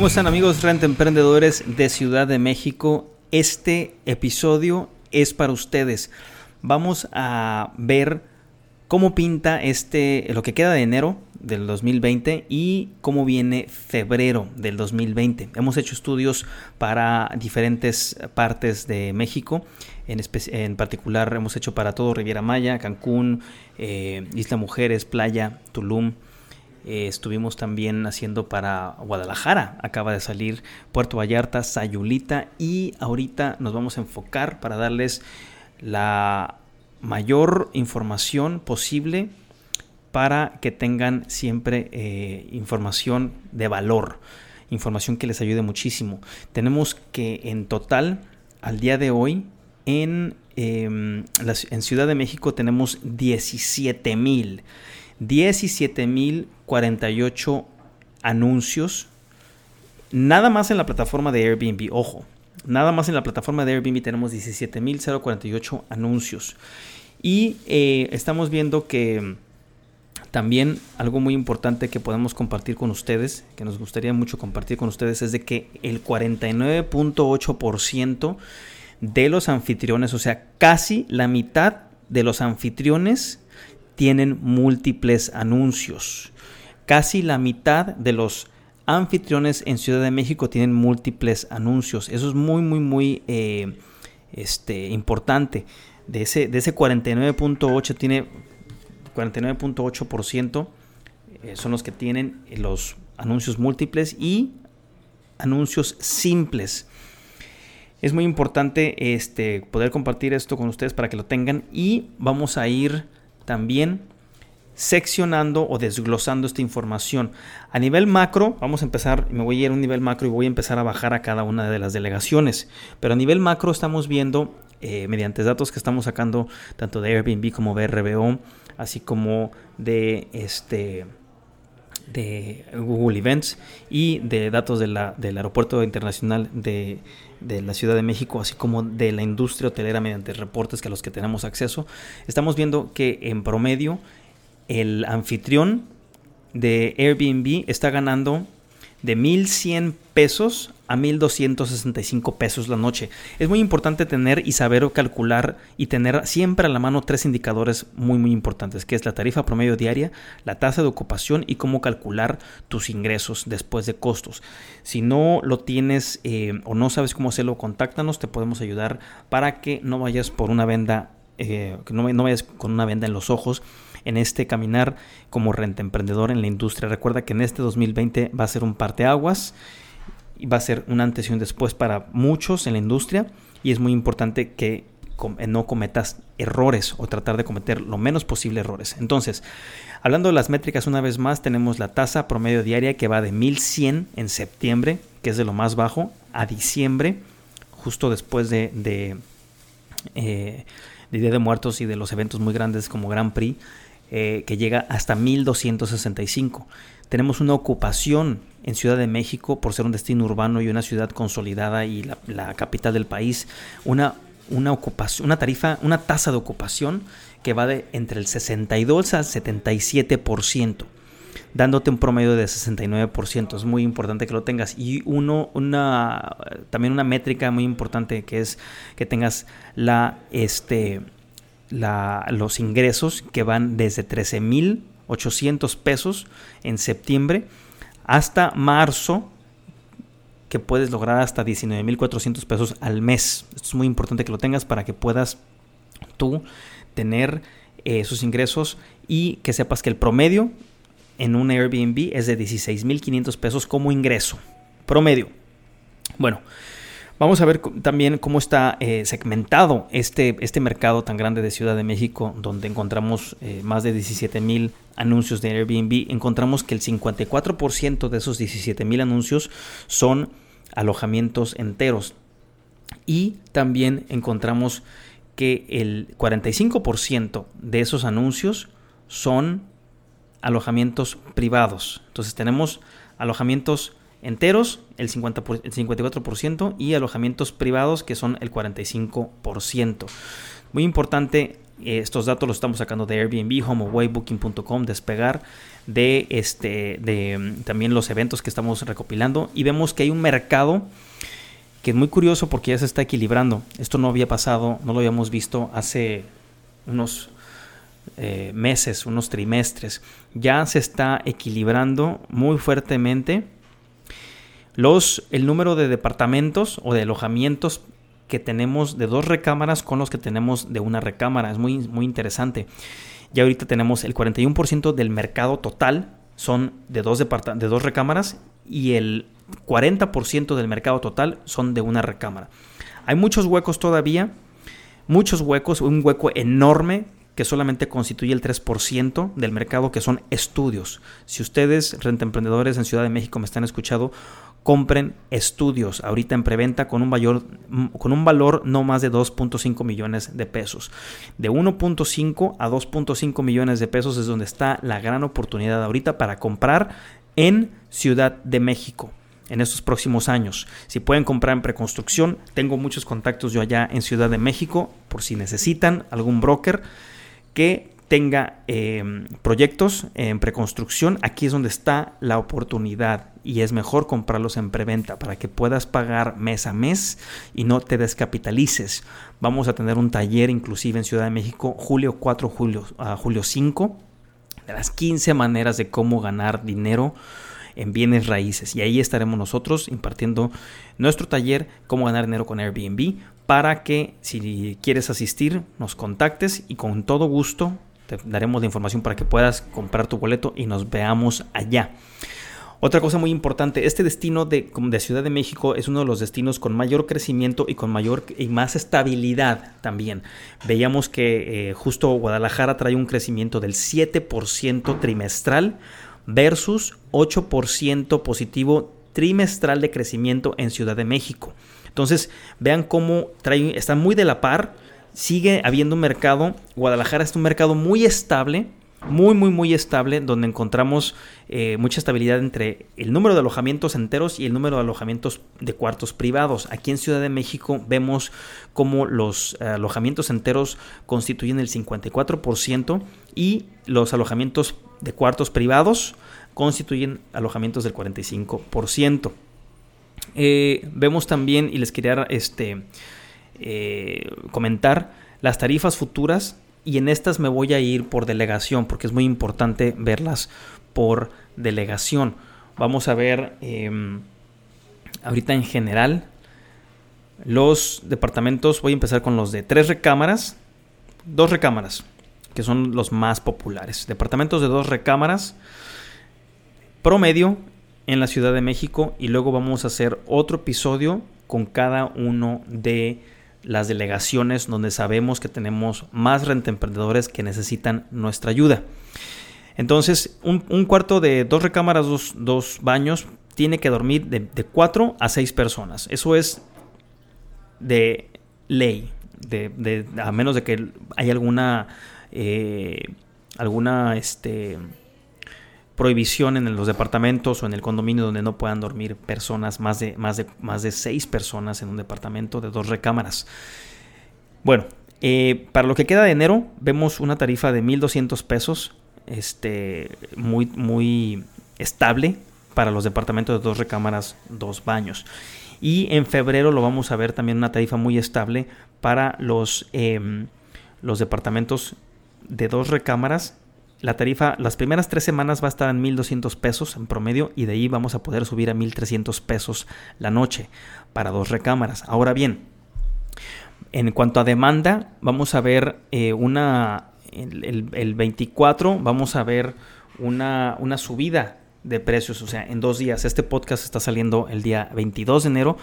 ¿Cómo están amigos Renta Emprendedores de Ciudad de México? Este episodio es para ustedes. Vamos a ver cómo pinta este lo que queda de enero del 2020 y cómo viene febrero del 2020. Hemos hecho estudios para diferentes partes de México. En, en particular hemos hecho para todo Riviera Maya, Cancún, eh, Isla Mujeres, Playa, Tulum. Eh, estuvimos también haciendo para Guadalajara, acaba de salir Puerto Vallarta, Sayulita y ahorita nos vamos a enfocar para darles la mayor información posible para que tengan siempre eh, información de valor, información que les ayude muchísimo. Tenemos que en total, al día de hoy, en, em, en Ciudad de México tenemos 17 mil. 17.048 anuncios. Nada más en la plataforma de Airbnb, ojo. Nada más en la plataforma de Airbnb tenemos 17.048 anuncios. Y eh, estamos viendo que también algo muy importante que podemos compartir con ustedes, que nos gustaría mucho compartir con ustedes, es de que el 49.8% de los anfitriones, o sea, casi la mitad de los anfitriones tienen múltiples anuncios. Casi la mitad de los anfitriones en Ciudad de México tienen múltiples anuncios. Eso es muy, muy, muy eh, este, importante. De ese, de ese 49.8 tiene 49.8% eh, son los que tienen los anuncios múltiples y anuncios simples. Es muy importante este, poder compartir esto con ustedes para que lo tengan y vamos a ir también seccionando o desglosando esta información. A nivel macro, vamos a empezar, me voy a ir a un nivel macro y voy a empezar a bajar a cada una de las delegaciones. Pero a nivel macro estamos viendo, eh, mediante datos que estamos sacando tanto de Airbnb como BRBO, así como de este de Google Events y de datos del Aeropuerto Internacional de, de la Ciudad de México, así como de la industria hotelera mediante reportes que a los que tenemos acceso, estamos viendo que en promedio el anfitrión de Airbnb está ganando de 1100 pesos a 1265 pesos la noche. Es muy importante tener y saber calcular y tener siempre a la mano tres indicadores muy muy importantes, que es la tarifa promedio diaria, la tasa de ocupación y cómo calcular tus ingresos después de costos. Si no lo tienes eh, o no sabes cómo hacerlo, contáctanos, te podemos ayudar para que no vayas por una venda, eh, que no, no vayas con una venda en los ojos en este caminar como renta emprendedor en la industria. Recuerda que en este 2020 va a ser un parteaguas y va a ser un antes y un después para muchos en la industria y es muy importante que eh, no cometas errores o tratar de cometer lo menos posible errores. Entonces, hablando de las métricas una vez más, tenemos la tasa promedio diaria que va de 1100 en septiembre, que es de lo más bajo, a diciembre, justo después de, de, eh, de Día de Muertos y de los eventos muy grandes como Grand Prix, eh, que llega hasta 1265. Tenemos una ocupación en Ciudad de México por ser un destino urbano y una ciudad consolidada y la, capital del país, una, una ocupación, una tarifa, una tasa de ocupación que va de entre el 62 al 77%, dándote un promedio de 69%. Es muy importante que lo tengas. Y uno, una, también una métrica muy importante que es que tengas la, este, la, los ingresos que van desde 13.800 pesos en septiembre hasta marzo que puedes lograr hasta 19.400 pesos al mes. Esto es muy importante que lo tengas para que puedas tú tener eh, esos ingresos y que sepas que el promedio en un Airbnb es de 16.500 pesos como ingreso. Promedio. Bueno, vamos a ver también cómo está eh, segmentado este, este mercado tan grande de Ciudad de México, donde encontramos eh, más de 17.000 anuncios de Airbnb. Encontramos que el 54% de esos 17.000 anuncios son alojamientos enteros. Y también encontramos que el 45% de esos anuncios son alojamientos privados. Entonces tenemos alojamientos enteros, el, 50 el 54%, y alojamientos privados, que son el 45%. Muy importante, eh, estos datos los estamos sacando de Airbnb, HomeAway, Booking.com, Despegar, de, este, de mm, también los eventos que estamos recopilando, y vemos que hay un mercado que es muy curioso porque ya se está equilibrando. Esto no había pasado, no lo habíamos visto hace unos eh, meses, unos trimestres. Ya se está equilibrando muy fuertemente los, el número de departamentos o de alojamientos que tenemos de dos recámaras con los que tenemos de una recámara. Es muy, muy interesante. Ya ahorita tenemos el 41% del mercado total son de dos, de dos recámaras y el 40% del mercado total son de una recámara. Hay muchos huecos todavía, muchos huecos, un hueco enorme que solamente constituye el 3% del mercado, que son estudios. Si ustedes, renta emprendedores en Ciudad de México, me están escuchando, compren estudios ahorita en preventa con un valor, con un valor no más de 2.5 millones de pesos. De 1.5 a 2.5 millones de pesos es donde está la gran oportunidad ahorita para comprar en Ciudad de México en estos próximos años. Si pueden comprar en preconstrucción, tengo muchos contactos yo allá en Ciudad de México por si necesitan algún broker que tenga em, proyectos en preconstrucción, aquí es donde está la oportunidad y es mejor comprarlos en preventa para que puedas pagar mes a mes y no te descapitalices. Vamos a tener un taller inclusive en Ciudad de México, julio 4, julio, a julio 5, de las 15 maneras de cómo ganar dinero en bienes raíces. Y ahí estaremos nosotros impartiendo nuestro taller, cómo ganar dinero con Airbnb, para que si quieres asistir nos contactes y con todo gusto te daremos la información para que puedas comprar tu boleto y nos veamos allá. Otra cosa muy importante, este destino de, de, Ciudad de México es uno de los destinos con mayor crecimiento y con mayor y más estabilidad también. Veíamos que eh, justo Guadalajara trae un crecimiento del 7% trimestral, versus 8% positivo trimestral de crecimiento en Ciudad de México. Entonces, vean cómo trae, está muy de la par, sigue habiendo un mercado, Guadalajara es un mercado muy estable, muy, muy, muy estable, donde encontramos eh, mucha estabilidad entre el número de alojamientos enteros y el número de alojamientos de cuartos privados. Aquí en Ciudad de México vemos cómo los eh, alojamientos enteros constituyen el 54% y los alojamientos de cuartos privados constituyen alojamientos del 45%. Eh, vemos también, y les quería este, eh, comentar, las tarifas futuras, y en estas me voy a ir por delegación, porque es muy importante verlas por delegación. Vamos a ver em, ahorita en general los departamentos, voy a empezar con los de tres recámaras, dos recámaras, que son los más populares. Departamentos de dos recámaras promedio en la Ciudad de México y luego vamos a hacer otro episodio con cada uno de las delegaciones donde sabemos que tenemos más renta emprendedores que necesitan nuestra ayuda. Entonces, un, cuarto de dos recámaras, dos, baños, tiene que dormir de, de, cuatro a seis personas. Eso es de ley, de, a menos de que haya alguna eh, alguna este, prohibición en los departamentos o en el condominio donde no puedan dormir personas, más de, más de, más de seis personas en un departamento de dos recámaras. Bueno, eh, para lo que queda de enero, vemos una tarifa de 1.200 pesos, este, muy, muy estable para los departamentos de dos recámaras, dos baños. Y en febrero lo vamos a ver también una tarifa muy estable para los, em, los departamentos de dos recámaras, la tarifa las primeras tres semanas va a estar en 1.200 pesos en promedio y de ahí vamos a poder subir a 1.300 pesos la noche para dos recámaras. Ahora bien, en cuanto a demanda, vamos a ver eh, una, el, 24, vamos a ver una, una subida de precios, o sea, en dos días. Este podcast está saliendo el día 22 de enero.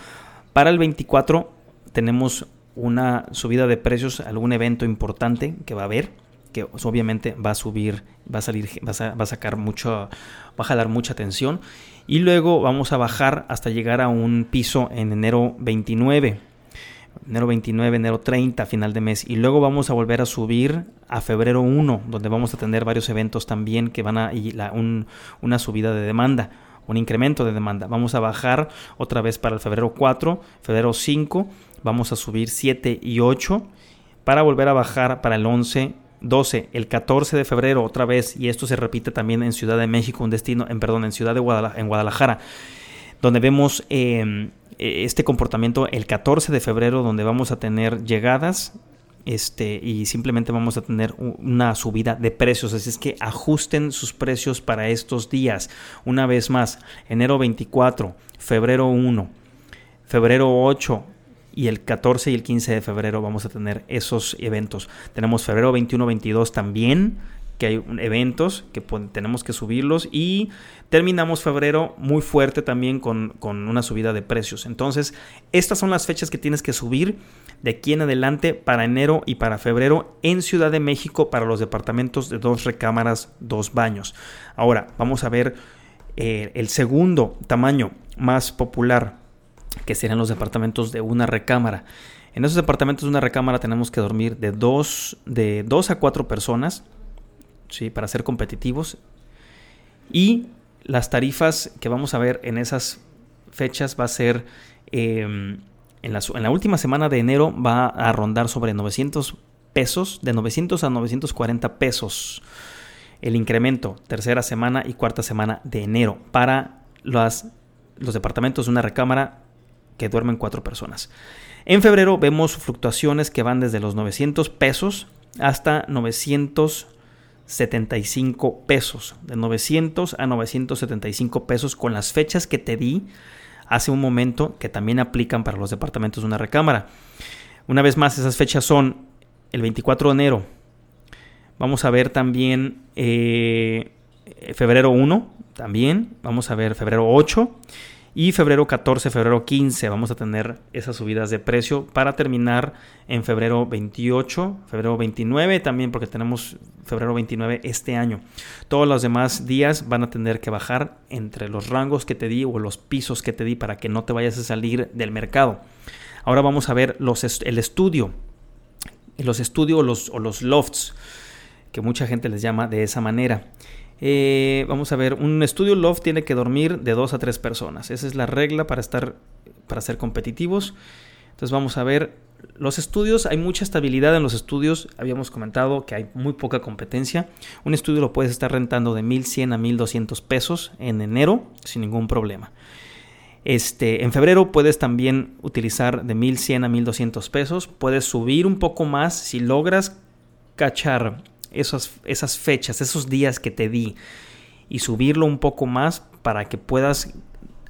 Para el 24 tenemos una subida de precios, algún evento importante que va a haber que pues, obviamente va a subir, va a salir, va a, sacar mucho, va a jalar mucha atención. Y luego vamos a bajar hasta llegar a un piso en enero 29. enero 29, enero 30, final de mes. Y luego vamos a volver a subir a febrero 1, donde vamos a tener varios eventos también que van a y una subida de demanda, un incremento de demanda. Vamos a bajar otra vez para el febrero 4, febrero 5, vamos a subir 7 y 8 para volver a bajar para el 11 12, el 14 de febrero otra vez, y esto se repite también en Ciudad de México, un destino, en perdón, en Ciudad de Guadalajara, en Guadalajara donde vemos em, e, este comportamiento el 14 de febrero, donde vamos a tener llegadas este, y simplemente vamos a tener una subida de precios. Así es que ajusten sus precios para estos días. Una vez más, enero 24, febrero 1, febrero 8 y el 14 y el 15 de febrero vamos a tener esos eventos. Tenemos febrero 21, 22 también que hay eventos que tenemos que subirlos y terminamos febrero muy fuerte también con, una subida de precios. Entonces, estas son las fechas que tienes que subir de aquí en adelante para enero y para febrero en Ciudad de México para los departamentos de dos recámaras, dos baños. Ahora, vamos a ver eh, el segundo tamaño más popular que serían los departamentos de una recámara. En esos departamentos de una recámara tenemos que dormir de dos, de dos a cuatro personas ¿sí? para ser competitivos. Y las tarifas que vamos a ver en esas fechas va a ser em, en, la, última semana de enero va a rondar sobre 900 pesos, de 900 a 940 pesos el incremento tercera semana y cuarta semana de enero para los departamentos de una recámara que duermen cuatro personas. En febrero vemos fluctuaciones que van desde los 900 pesos hasta 900 75 pesos, de 900 a 975 pesos con las fechas que te di hace un momento que también aplican para los departamentos de una recámara. Una vez más, esas fechas son el 24 de enero. Vamos a ver también eh, febrero 1, también. Vamos a ver febrero 8 y febrero 14, febrero 15 vamos a tener esas subidas de precio para terminar en febrero 28, febrero 29 también porque tenemos febrero 29 este año. Todos los demás días van a tener que bajar entre los rangos que te di o los pisos que te di para que no te vayas a salir del mercado. Ahora vamos a ver los, el estudio. Los estudios o los lofts, que mucha gente les llama de esa manera. Eh, vamos a ver, un estudio loft tiene que dormir de dos a tres personas. Esa es la regla para estar, para ser competitivos. Entonces vamos a ver los estudios, hay mucha estabilidad en los estudios. Habíamos comentado que hay muy poca competencia. Un estudio lo puedes estar rentando de 1100 a 1200 pesos en enero sin ningún problema. Este, en febrero puedes también utilizar de 1100 a 1200 pesos. Puedes subir un poco más si logras cachar esas, esas fechas, esos días que te di y subirlo un poco más para que puedas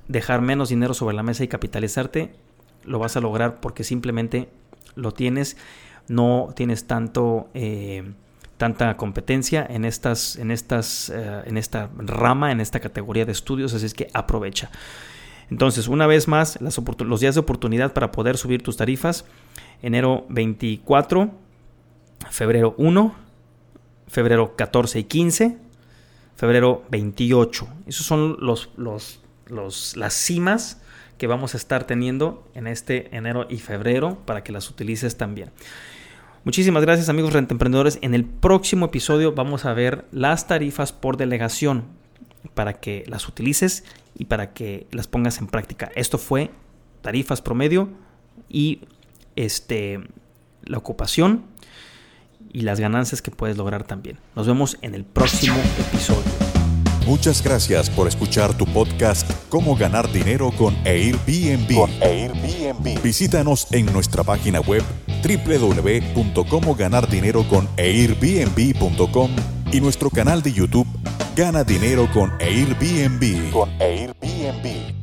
dejar menos dinero sobre la mesa y capitalizarte, lo vas a lograr porque simplemente lo tienes, no tienes tanto, eh, tanta competencia en, estas, en, estas, eh, en esta rama, en esta categoría de estudios, así es que aprovecha. Entonces, una vez más, los días de oportunidad para poder subir tus tarifas, enero 24, febrero 1, febrero 14 y 15, febrero 28. Esos son los, las cimas que vamos a estar teniendo en este enero y febrero para que las utilices también. Muchísimas gracias amigos rentemprendedores. En el próximo episodio vamos a ver las tarifas por delegación para que las utilices y para que las pongas en práctica. Esto fue tarifas promedio y este, la ocupación y las ganancias que puedes lograr también. Nos vemos en el próximo episodio. Muchas gracias por escuchar tu podcast Cómo ganar dinero con Airbnb. Con Airbnb. Visítanos en nuestra página web www.comoganardineroconairbnb.com y nuestro canal de YouTube Gana Dinero con Airbnb. Con Airbnb.